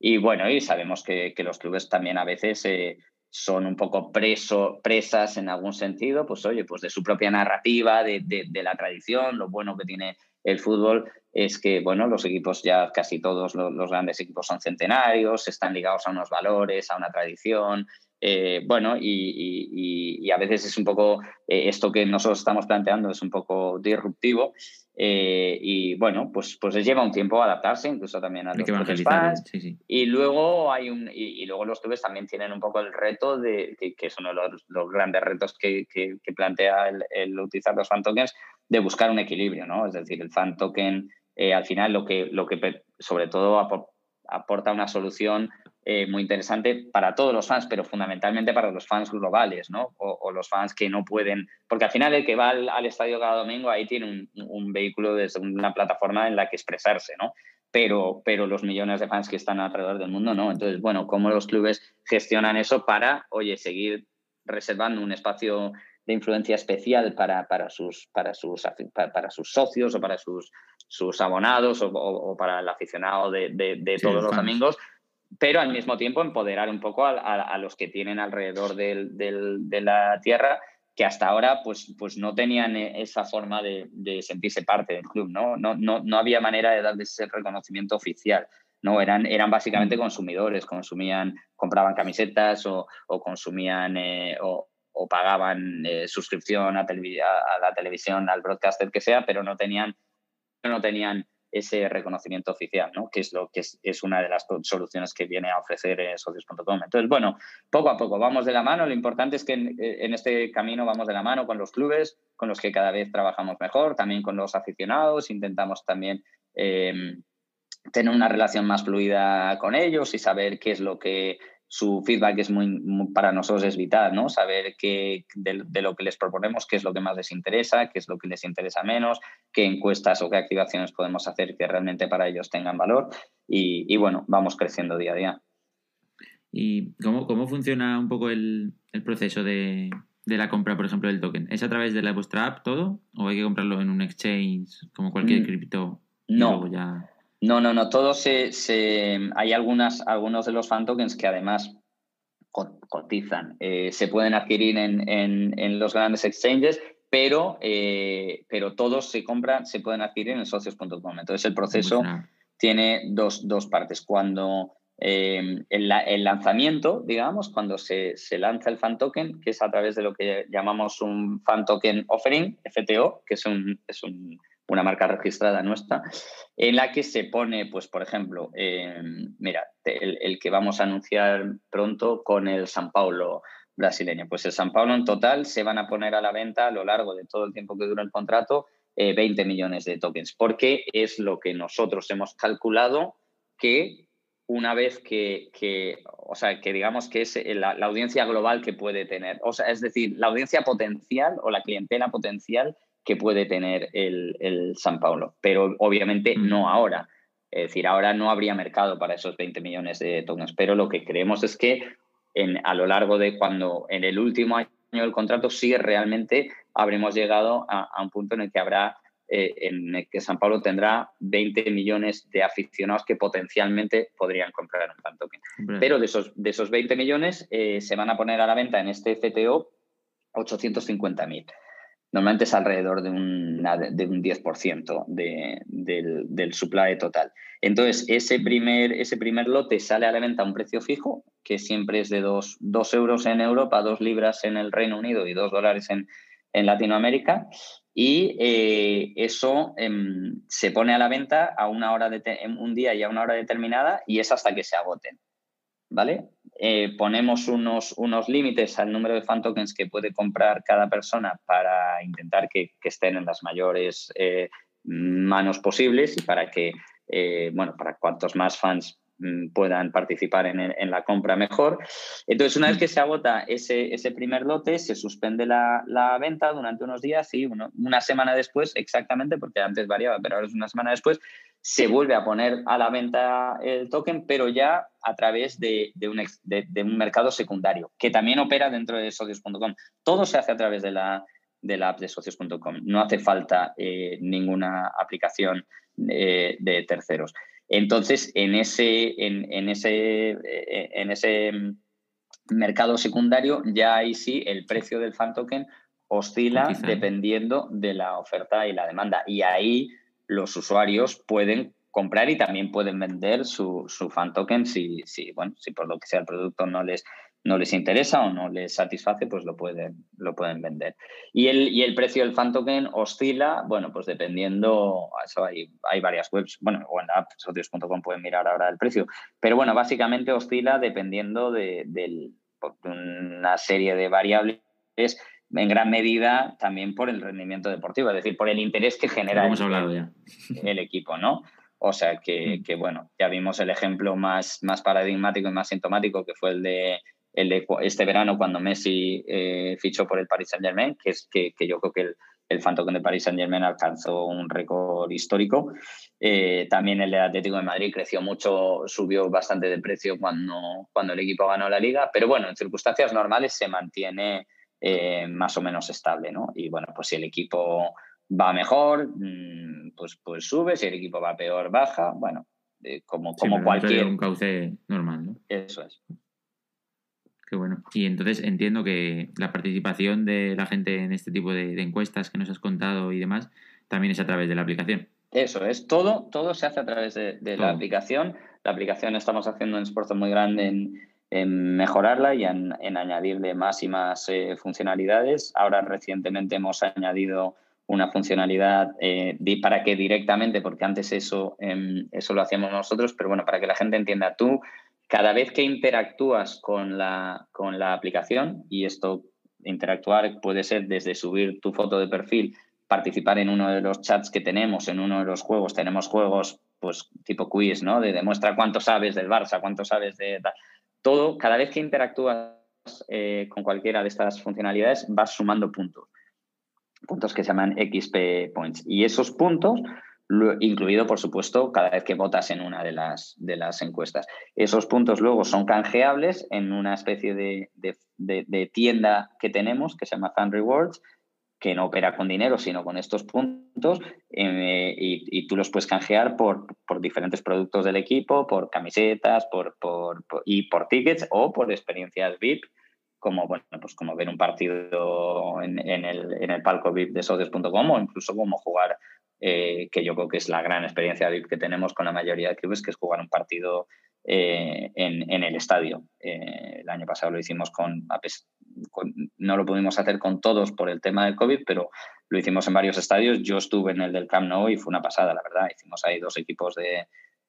Y bueno, y sabemos que, los clubes también a veces eh, son un poco preso, presas en algún sentido, pues oye, pues de su propia narrativa, de, la tradición, lo bueno que tiene el fútbol es que, bueno, los equipos ya casi todos los, grandes equipos son centenarios, están ligados a unos valores, a una tradición, eh, bueno, y, a veces es un poco, eh, esto que nosotros estamos planteando es un poco disruptivo eh, y bueno, pues, pues lleva un tiempo adaptarse, incluso también a los fans. Y luego hay un, y, luego los clubes también tienen un poco el reto de, que, es uno de los, grandes retos que, plantea el, utilizar los fan tokens, de buscar un equilibrio, ¿no? Es decir, el fan token al final lo que, lo que sobre todo aporta una solución eh, muy interesante para todos los fans, pero fundamentalmente para los fans globales, ¿no? O, los fans que no pueden, porque al final el que va al, estadio cada domingo ahí tiene un, vehículo desde una plataforma en la que expresarse, ¿no? Pero, pero los millones de fans que están alrededor del mundo, ¿no? Entonces, bueno, ¿cómo los clubes gestionan eso para, oye, seguir reservando un espacio de influencia especial para, para, sus, para, sus, para, sus socios o para sus, sus abonados o, para el aficionado de, de, todos los domingos, pero al mismo tiempo empoderar un poco a, los que tienen alrededor de la tierra que hasta ahora pues, pues no tenían e, esa forma de, sentirse parte del club, ¿no? No, no, no había manera de darles ese reconocimiento oficial. No, eran, eran básicamente mm. consumidores, consumían, compraban camisetas o, consumían eh, o, pagaban eh, suscripción a, a, la televisión, al broadcaster que sea, pero no tenían, no tenían ese reconocimiento oficial, ¿no? que es lo que es, una de las soluciones que viene a ofrecer eh, socios.com. Entonces, bueno, poco a poco vamos de la mano. Lo importante es que eh, en, este camino vamos de la mano con los clubes, con los que cada vez trabajamos mejor, también con los aficionados. Intentamos también eh, tener una relación más fluida con ellos y saber qué es lo que su feedback es muy, para nosotros es vital, ¿no? Saber qué, de, lo que les proponemos, qué es lo que más les interesa, qué es lo que les interesa menos, qué encuestas o qué activaciones podemos hacer que realmente para ellos tengan valor. Y, bueno, vamos creciendo día a día. ¿Y cómo, cómo funciona un poco el, proceso de, la compra, por ejemplo, del token? ¿Es a través de la vuestra app todo? ¿O hay que comprarlo en un exchange como cualquier mm, cripto? No. Ya... No, no, no. Todos se, hay algunas, algunos de los fan tokens que además cotizan. Eh, se pueden adquirir en, los grandes exchanges, pero, eh, pero todos se compran, se pueden adquirir en socios.com. Entonces el proceso tiene dos, partes. Cuando eh, el, lanzamiento, digamos, cuando se, lanza el fan token, que es a través de lo que llamamos un fan token offering, FTO, que es un, es un una marca registrada nuestra, en la que se pone, pues, por ejemplo, mira, el, que vamos a anunciar pronto con el San Paulo brasileño. Pues el San Paulo en total se van a poner a la venta a lo largo de todo el tiempo que dura el contrato 20 eh, millones de tokens, porque es lo que nosotros hemos calculado que una vez que, o sea, que digamos que es la, la, audiencia global que puede tener, o sea, es decir, la audiencia potencial o la clientela potencial que puede tener el, San Paulo, pero obviamente mm. no ahora. Es decir, ahora no habría mercado para esos 20 millones de tokens, pero lo que creemos es que en, a lo largo de cuando en el último año del contrato sí realmente habremos llegado a, un punto en el que habrá eh, en el que San Paulo tendrá 20 millones de aficionados que potencialmente podrían comprar un fan token. Pero de esos, de esos 20 millones eh, se van a poner a la venta en este CTO 850.000 normalmente es alrededor de un, de un 10% del, del, supply total. Entonces, ese primer, ese primer lote sale a la venta a un precio fijo, que siempre es de 2, euros en Europa, 2 libras en el Reino Unido y 2 dólares en, en Latinoamérica. Y eh, eso em, se pone a la venta a una hora de un día y a una hora determinada y es hasta que se agoten. ¿vale? Eh, ponemos unos, unos límites al número de fan tokens que puede comprar cada persona para intentar que, estén en las mayores eh, manos posibles y para que, eh, bueno, para cuantos más fans mm, puedan participar en, la compra mejor. Entonces, una vez que se agota ese, ese primer lote, se suspende la, venta durante unos días y una semana después, exactamente, porque antes variaba, pero ahora es una semana después, se vuelve a poner a la venta el token, pero ya a través de, un, mercado secundario, que también opera dentro de socios.com. Todo se hace a través de la, app de socios.com. No hace falta eh, ninguna aplicación eh, de terceros. Entonces, en ese, en, ese, eh, en ese mercado secundario, ya ahí sí el precio del fan token oscila dependiendo de la oferta y la demanda. Y ahí los usuarios pueden comprar y también pueden vender su, fan token si, si, bueno, si por lo que sea el producto no les, no les interesa o no les satisface, pues lo pueden, lo pueden vender. Y el, y el precio del fan token oscila, bueno, pues dependiendo, eso hay, hay varias webs, bueno, o en la app socios.com pueden mirar ahora el precio, pero bueno, básicamente oscila dependiendo de, de una serie de variables en gran medida también por el rendimiento deportivo, es decir, por el interés que genera el, equipo, ¿no? O sea mm. que, bueno, ya vimos el ejemplo más, más paradigmático y más sintomático que fue el de, el de este verano cuando Messi eh, fichó por el Paris Saint Germain, que es que, yo creo que el, el fan token de Paris Saint Germain alcanzó un récord histórico. Eh, también el Atlético de Madrid creció mucho, subió bastante de precio cuando, cuando el equipo ganó la liga, pero bueno, en circunstancias normales se mantiene eh, más o menos estable, ¿no? Y bueno, pues si el equipo va mejor, mm, pues, pues sube, si el equipo va peor, baja, bueno, eh, como, como cualquier... Un cauce normal, ¿no? Eso es. Qué bueno. Y entonces entiendo que la participación de la gente en este tipo de, encuestas que nos has contado y demás también es a través de la aplicación. Eso es, todo, todo se hace a través de, la aplicación. La aplicación estamos haciendo un esfuerzo muy grande en, en mejorarla y en, añadirle más y más eh, funcionalidades. Ahora recientemente hemos añadido una funcionalidad eh, para que directamente, porque antes eso, em, eso lo hacíamos nosotros, pero bueno, para que la gente entienda, tú cada vez que interactúas con la, con la aplicación, y esto interactuar puede ser desde subir tu foto de perfil, participar en uno de los chats que tenemos, en uno de los juegos, tenemos juegos pues tipo quiz, ¿no? De demuestra cuánto sabes del Barça, cuánto sabes de todo, cada vez que interactúas eh, con cualquiera de estas funcionalidades, vas sumando puntos. Puntos que se llaman XP Points. Y esos puntos, incluido, por supuesto, cada vez que votas en una de las, de las encuestas. Esos puntos luego son canjeables en una especie de, de tienda que tenemos que se llama Fan Rewards, que no opera con dinero, sino con estos puntos, eh, y, tú los puedes canjear por, por, diferentes productos del equipo, por camisetas, por, por, y por tickets o por experiencias VIP, como, bueno, pues como ver un partido en, el, en el, palco VIP de socios.com o incluso como jugar, eh, que yo creo que es la gran experiencia VIP que tenemos con la mayoría de clubes, que es jugar un partido eh, en, en, el estadio. el año pasado lo hicimos con, no lo pudimos hacer con todos por el tema del COVID, pero lo hicimos en varios estadios. Yo estuve en el del Camp Nou y fue una pasada, la verdad. Hicimos ahí dos equipos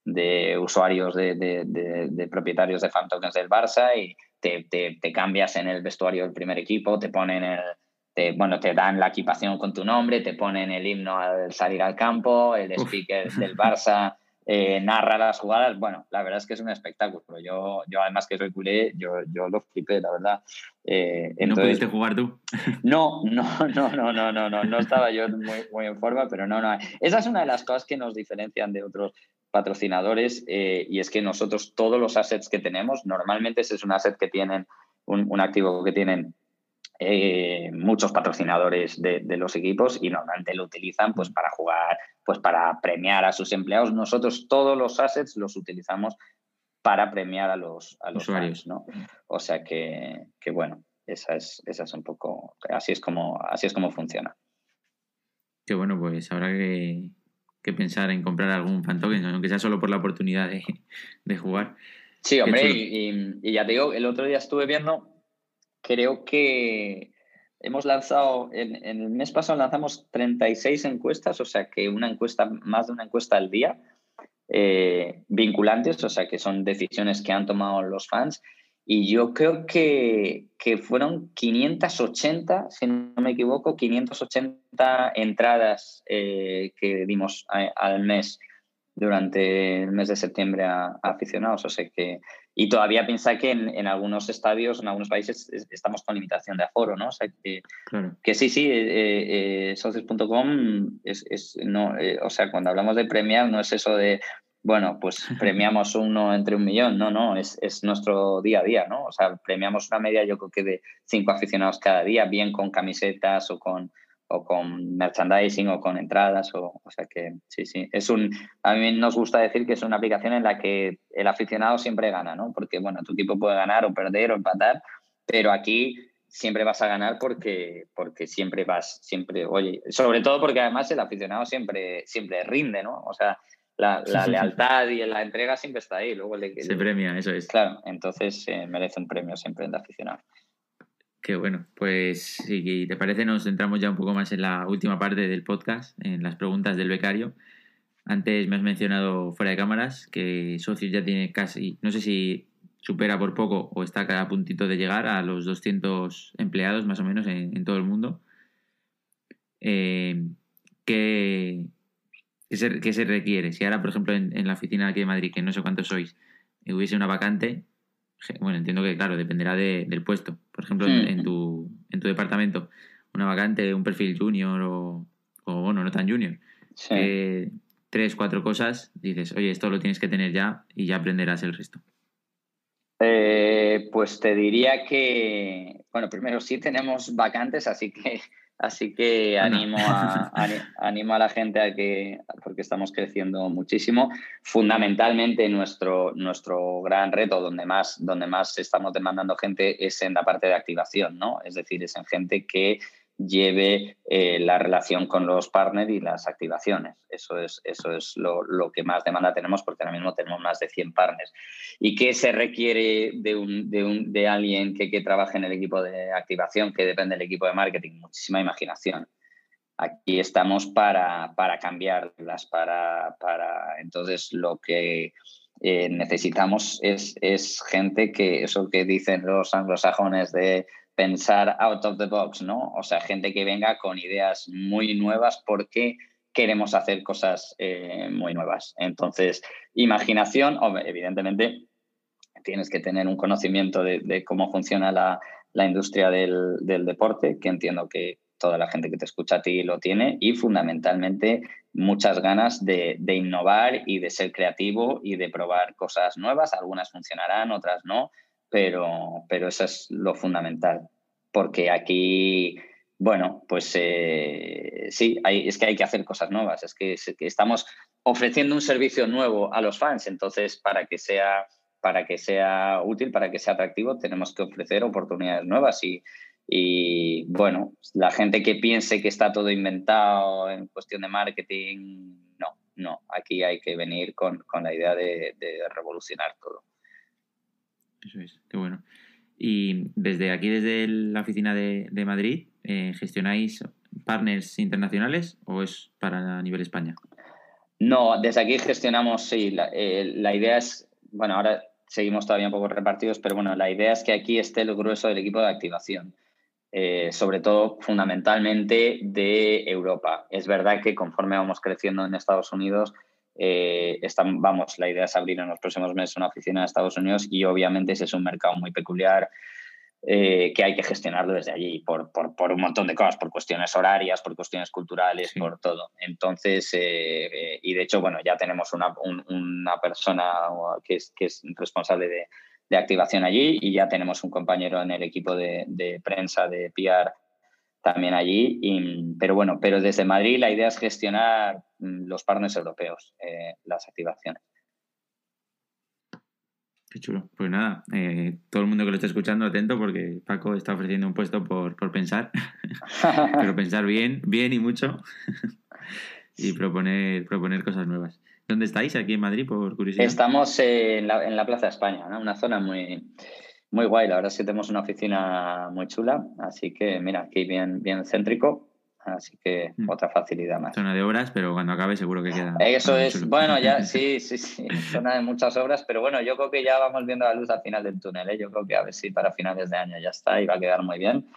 de, usuarios, de, propietarios de fan tokens del Barça y te, cambias en el vestuario del primer equipo, te ponen el... bueno, te dan la equipación con tu nombre, te ponen el himno al salir al campo, el speaker del Barça eh, narra las jugadas. Bueno, la verdad es que es un espectáculo. Yo, yo además que soy culé, yo, yo lo flipé, la verdad. Eh, ¿No pudiste jugar tú? No, no, no, no, no, no, no, no estaba yo muy, muy en forma, pero no, no. Esa es una de las cosas que nos diferencian de otros patrocinadores eh, y es que nosotros todos los assets que tenemos, normalmente ese es un asset que tienen, un, un activo que tienen eh, muchos patrocinadores de, los equipos y normalmente lo utilizan pues para jugar, pues para premiar a sus empleados. Nosotros todos los assets los utilizamos para premiar a los, a los usuarios, ¿no? O sea que, bueno, esa es, esa es un poco, así es como, así es como funciona. Qué bueno, pues habrá que, pensar en comprar algún fan token, aunque sea solo por la oportunidad de, jugar. Sí, hombre, y, y, ya te digo, el otro día estuve viendo creo que hemos lanzado, en, el mes pasado lanzamos 36 encuestas, o sea que una encuesta, más de una encuesta al día, eh, vinculantes, o sea que son decisiones que han tomado los fans. Y yo creo que, fueron 580, si no me equivoco, 580 entradas eh, que dimos al mes durante el mes de septiembre a, aficionados. O sea que, y todavía piensa que en, algunos estadios, en algunos países, estamos con limitación de aforo, ¿no? O sea que, que sí, sí, eh, eh, socios.com es, es, no, eh, o sea, cuando hablamos de premiar, no es eso de, bueno, pues premiamos uno entre un millón, no, no, es, es nuestro día a día, ¿no? O sea, premiamos una media, yo creo que de cinco aficionados cada día, bien con camisetas o con o con merchandising o con entradas. O, o sea que sí, sí. Es un, a mí nos gusta decir que es una aplicación en la que el aficionado siempre gana, ¿no? Porque, bueno, tu equipo puede ganar o perder o empatar, pero aquí siempre vas a ganar porque, porque siempre vas, siempre, oye, sobre todo porque además el aficionado siempre, siempre rinde, ¿no? O sea, la, lealtad y la entrega siempre está ahí. Luego Se premia, eso es. Claro, entonces merece un premio siempre el aficionado. Qué bueno, pues si te parece nos centramos ya un poco más en la última parte del podcast, en las preguntas del becario. Antes me has mencionado fuera de cámaras que Socios ya tiene casi, no sé si supera por poco o está cada puntito de llegar a los 200 empleados más o menos en, todo el mundo. Eh, ¿qué, se, requiere? Si ahora, por ejemplo, en, la oficina aquí de Madrid, que no sé cuántos sois, eh, hubiese una vacante, bueno, entiendo que, claro, dependerá del puesto. Por ejemplo, en, tu, en tu departamento, una vacante, un perfil junior o, o bueno, no tan junior. tres, cuatro cosas, dices, oye, esto lo tienes que tener ya y ya aprenderás el resto. Eh, pues te diría que, bueno, primero sí tenemos vacantes, así que, así que animo, a, animo a la gente a que, porque estamos creciendo muchísimo. Fundamentalmente nuestro, nuestro gran reto, donde más, donde más estamos demandando gente, es en la parte de activación, ¿no? Es decir, es en gente que lleve eh, la relación con los partners y las activaciones. Eso es, eso es lo, que más demanda tenemos porque ahora mismo tenemos más de 100 partners. ¿Y qué se requiere de, un, de, un, de alguien que, que, trabaje en el equipo de activación, que depende del equipo de marketing? Muchísima imaginación. Aquí estamos para, para cambiarlas, para, para... Entonces, lo que... Eh, necesitamos es, es gente que, eso que dicen los anglosajones de pensar out of the box, ¿no? O sea, gente que venga con ideas muy nuevas porque queremos hacer cosas eh, muy nuevas. Entonces, imaginación, evidentemente, tienes que tener un conocimiento de, cómo funciona la, industria del, deporte, que entiendo que toda la gente que te escucha a ti lo tiene, y fundamentalmente muchas ganas de, de innovar y de ser creativo y de probar cosas nuevas. Algunas funcionarán, otras no pero, pero eso es lo fundamental, porque aquí, bueno, pues eh, sí, hay, es que hay que hacer cosas nuevas, es que, estamos ofreciendo un servicio nuevo a los fans, entonces para que sea para que sea útil, para que sea atractivo, tenemos que ofrecer oportunidades nuevas y, y bueno, la gente que piense que está todo inventado en cuestión de marketing, no, no, aquí hay que venir con, con la idea de revolucionar todo. Eso es, qué bueno. Y desde aquí, desde la oficina de, Madrid, eh, ¿gestionáis partners internacionales o es para nivel España? No, desde aquí gestionamos, sí. Eh, la, idea es, bueno, ahora seguimos todavía un poco repartidos, pero bueno, la idea es que aquí esté el grueso del equipo de activación. Eh, sobre todo fundamentalmente de Europa. Es verdad que conforme vamos creciendo en Estados Unidos, eh, vamos, la idea es abrir en los próximos meses una oficina en Estados Unidos y obviamente ese es un mercado muy peculiar eh, que hay que gestionarlo desde allí por, un montón de cosas, por cuestiones horarias, por cuestiones culturales, por todo. Entonces, eh, y de hecho, bueno, ya tenemos una, persona que es, que es responsable de, activación allí y ya tenemos un compañero en el equipo de, de prensa de PR también allí. pero bueno, pero desde Madrid la idea es gestionar mm, los partners europeos, eh, las activaciones. Qué chulo. Pues nada, eh, todo el mundo que lo esté escuchando, atento porque Paco está ofreciendo un puesto por, pensar, pero pensar bien, bien y mucho y proponer, proponer cosas nuevas. ¿Dónde estáis? ¿Aquí en Madrid, por curiosidad? Estamos en la, en la Plaza España, una zona muy, muy guay, la verdad es que tenemos una oficina muy chula, así que mira, aquí bien, bien céntrico, así que mm. otra facilidad más. Zona de obras, pero cuando acabe seguro que queda. Eso es, bueno, ya sí, sí, sí, zona de muchas obras, pero bueno, yo creo que ya vamos viendo la luz al final del túnel, ¿eh? yo creo que a ver si para finales de año ya está y va a quedar muy bien,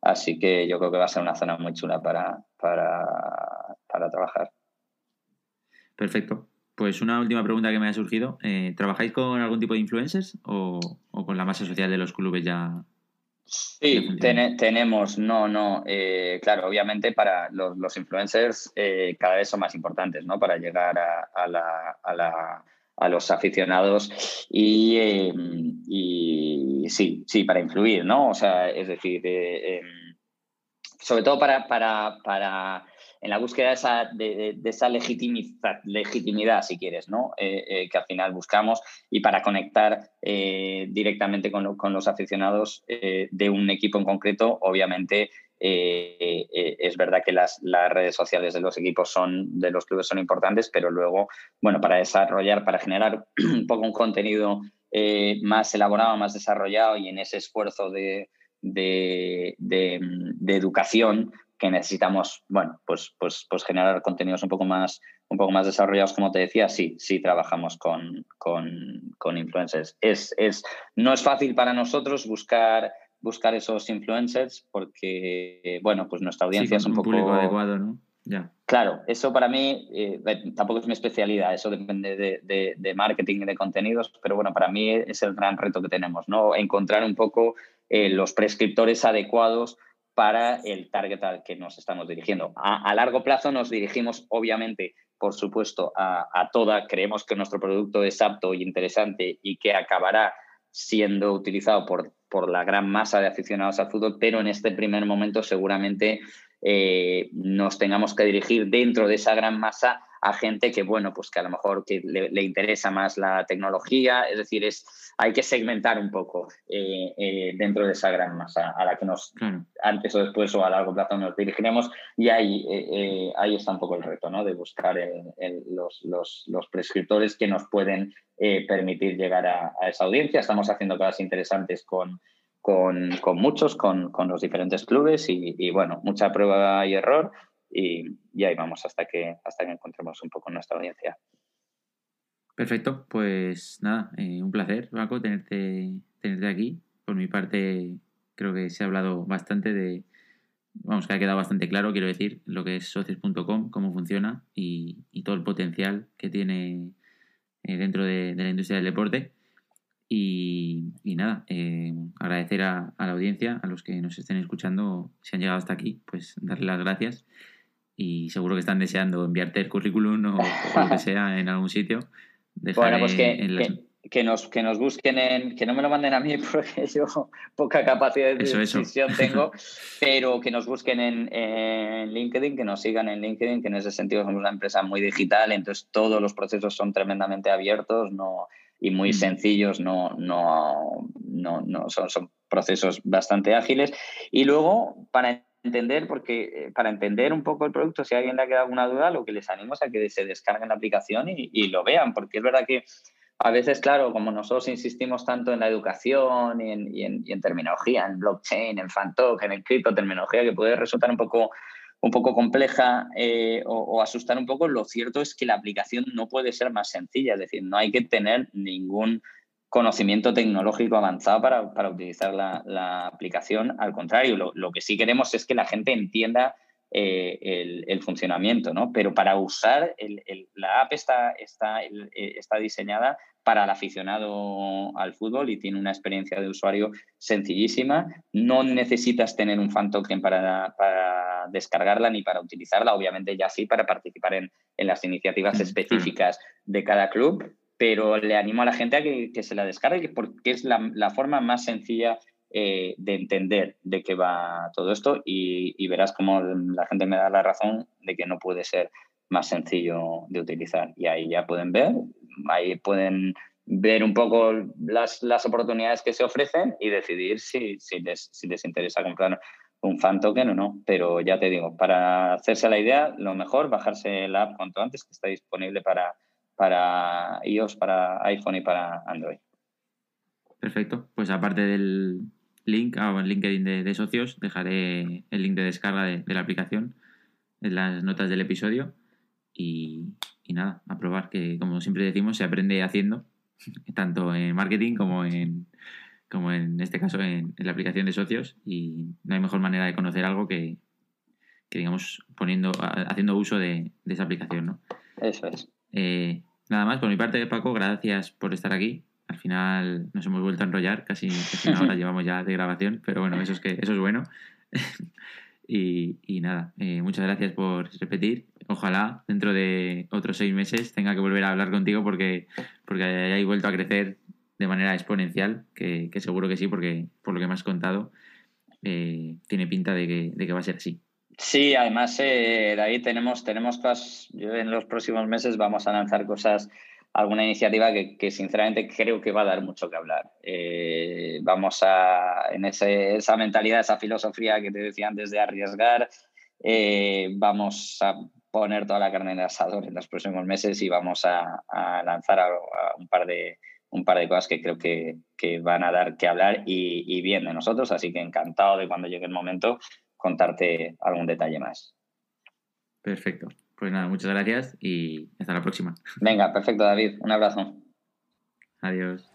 así que yo creo que va a ser una zona muy chula para, para, para trabajar. Perfecto. Pues una última pregunta que me ha surgido. Eh, ¿Trabajáis con algún tipo de influencers o, con la masa social de los clubes ya? Sí, tenemos, no, no. Eh, claro, obviamente para los, influencers eh, cada vez son más importantes, ¿no? Para llegar a, la, a, los aficionados y, y, sí, sí, para influir, ¿no? O sea, es decir, em, sobre todo para, para, para en la búsqueda de esa, legitimidad, si quieres, ¿no? Eh, eh, que al final buscamos y para conectar eh, directamente con, los aficionados de un equipo en concreto, obviamente es verdad que las, las, redes sociales de los equipos son, de los clubes son importantes, pero luego, bueno, para desarrollar, para generar un poco un contenido más elaborado, más desarrollado y en ese esfuerzo de, de, de educación, que necesitamos, bueno, pues, pues, pues generar contenidos un poco más, un poco más desarrollados, como te decía, sí, sí trabajamos con, con, influencers. Es, es, no es fácil para nosotros buscar, buscar esos influencers porque, bueno, pues nuestra audiencia es un, poco... público adecuado. Claro, eso para mí eh, tampoco es mi especialidad, eso depende de, de, marketing y de contenidos, pero bueno, para mí es el gran reto que tenemos, ¿no? Encontrar un poco eh, los prescriptores adecuados para el target al que nos estamos dirigiendo. A, largo plazo nos dirigimos, obviamente, por supuesto, a, toda. Creemos que nuestro producto es apto y interesante y que acabará siendo utilizado por, por la gran masa de aficionados al fútbol, pero en este primer momento seguramente eh, nos tengamos que dirigir dentro de esa gran masa a gente que, bueno, pues que a lo mejor que le, interesa más la tecnología, es decir, es, hay que segmentar un poco eh, eh, dentro de esa gran masa a la que nos, antes o después o a largo plazo nos dirigiremos y ahí, eh, ahí está un poco el reto, ¿no? De buscar los, los, los, prescriptores que nos pueden permitir llegar a, esa audiencia. Estamos haciendo cosas interesantes con, con, con muchos, con, con, los diferentes clubes y, y, bueno, mucha prueba y error y, ahí vamos hasta que, hasta que encontremos un poco nuestra audiencia. Perfecto, pues nada, eh, un placer, Paco, tenerte, tenerte aquí. Por mi parte, creo que se ha hablado bastante de, vamos, que ha quedado bastante claro, quiero decir, lo que es socios.com, cómo funciona y, todo el potencial que tiene eh, dentro de, la industria del deporte. Y, nada, eh, agradecer a, a, la audiencia, a los que nos estén escuchando, si han llegado hasta aquí, pues darle las gracias y seguro que están deseando enviarte el currículum o, lo que sea en algún sitio. bueno, pues que, que, nos, que nos busquen en, que no me lo manden a mí porque yo poca capacidad de decisión tengo, pero que nos busquen en, en, LinkedIn, que nos sigan en LinkedIn, que en ese sentido somos una empresa muy digital, entonces todos los procesos son tremendamente abiertos no, y muy mm. sencillos, no, no, no, no son, son procesos bastante ágiles. Y luego, para entender, porque eh, para entender un poco el producto, si alguien le ha quedado alguna duda, lo que les animo es a que se descarguen la aplicación y, lo vean, porque es verdad que a veces, claro, como nosotros insistimos tanto en la educación y en, en, terminología, en blockchain, en fantalk, en el cripto, terminología que puede resultar un poco, un poco compleja eh, o, o, asustar un poco, lo cierto es que la aplicación no puede ser más sencilla, es decir, no hay que tener ningún conocimiento tecnológico avanzado para, utilizar la, aplicación. Al contrario, lo, que sí queremos es que la gente entienda eh, el, funcionamiento, ¿no? Pero para usar, la app está, está, eh, está diseñada para el aficionado al fútbol y tiene una experiencia de usuario sencillísima. No necesitas tener un fan token para, para descargarla ni para utilizarla, obviamente ya sí para participar en, en las iniciativas específicas de cada club, pero le animo a la gente a que, se la descargue porque es la, forma más sencilla eh, de entender de qué va todo esto y, verás cómo la gente me da la razón de que no puede ser más sencillo de utilizar. Y ahí ya pueden ver, ahí pueden ver un poco las, oportunidades que se ofrecen y decidir si, les, si les interesa comprar un fan token o no. Pero ya te digo, para hacerse la idea, lo mejor, bajarse la app cuanto antes, que está disponible para, para iOS, para iPhone y para Android. Perfecto. Pues aparte del link o ah, el LinkedIn de, socios, dejaré el link de descarga de, la aplicación en las notas del episodio. Y, nada, a probar, que como siempre decimos, se aprende haciendo, tanto en marketing como en, como en este caso en, la aplicación de socios. Y no hay mejor manera de conocer algo que, digamos, poniendo, haciendo uso de, esa aplicación, ¿no? Eso es. Eh, Nada más, por mi parte, Paco, gracias por estar aquí. Al final nos hemos vuelto a enrollar, casi, una hora llevamos ya de grabación, pero bueno, eso es, que, eso es bueno. y, nada, eh, muchas gracias por repetir. Ojalá dentro de otros seis meses tenga que volver a hablar contigo porque, porque hayáis vuelto a crecer de manera exponencial, que, seguro que sí, porque por lo que me has contado, eh, tiene pinta de que, de que va a ser así. Sí, además eh, ahí tenemos, tenemos cosas, en los próximos meses vamos a lanzar cosas alguna iniciativa que, sinceramente creo que va a dar mucho que hablar. Eh, vamos a, en esa mentalidad, esa filosofía que te decía antes de arriesgar, eh, vamos a poner toda la carne en el asador en los próximos meses y vamos a, lanzar un, par de, un par de cosas que creo que, van a dar que hablar y, y bien de nosotros. Así que encantado de cuando llegue el momento contarte algún detalle más. Perfecto. Pues nada, muchas gracias y hasta la próxima. Venga, perfecto, David. Un abrazo. Adiós.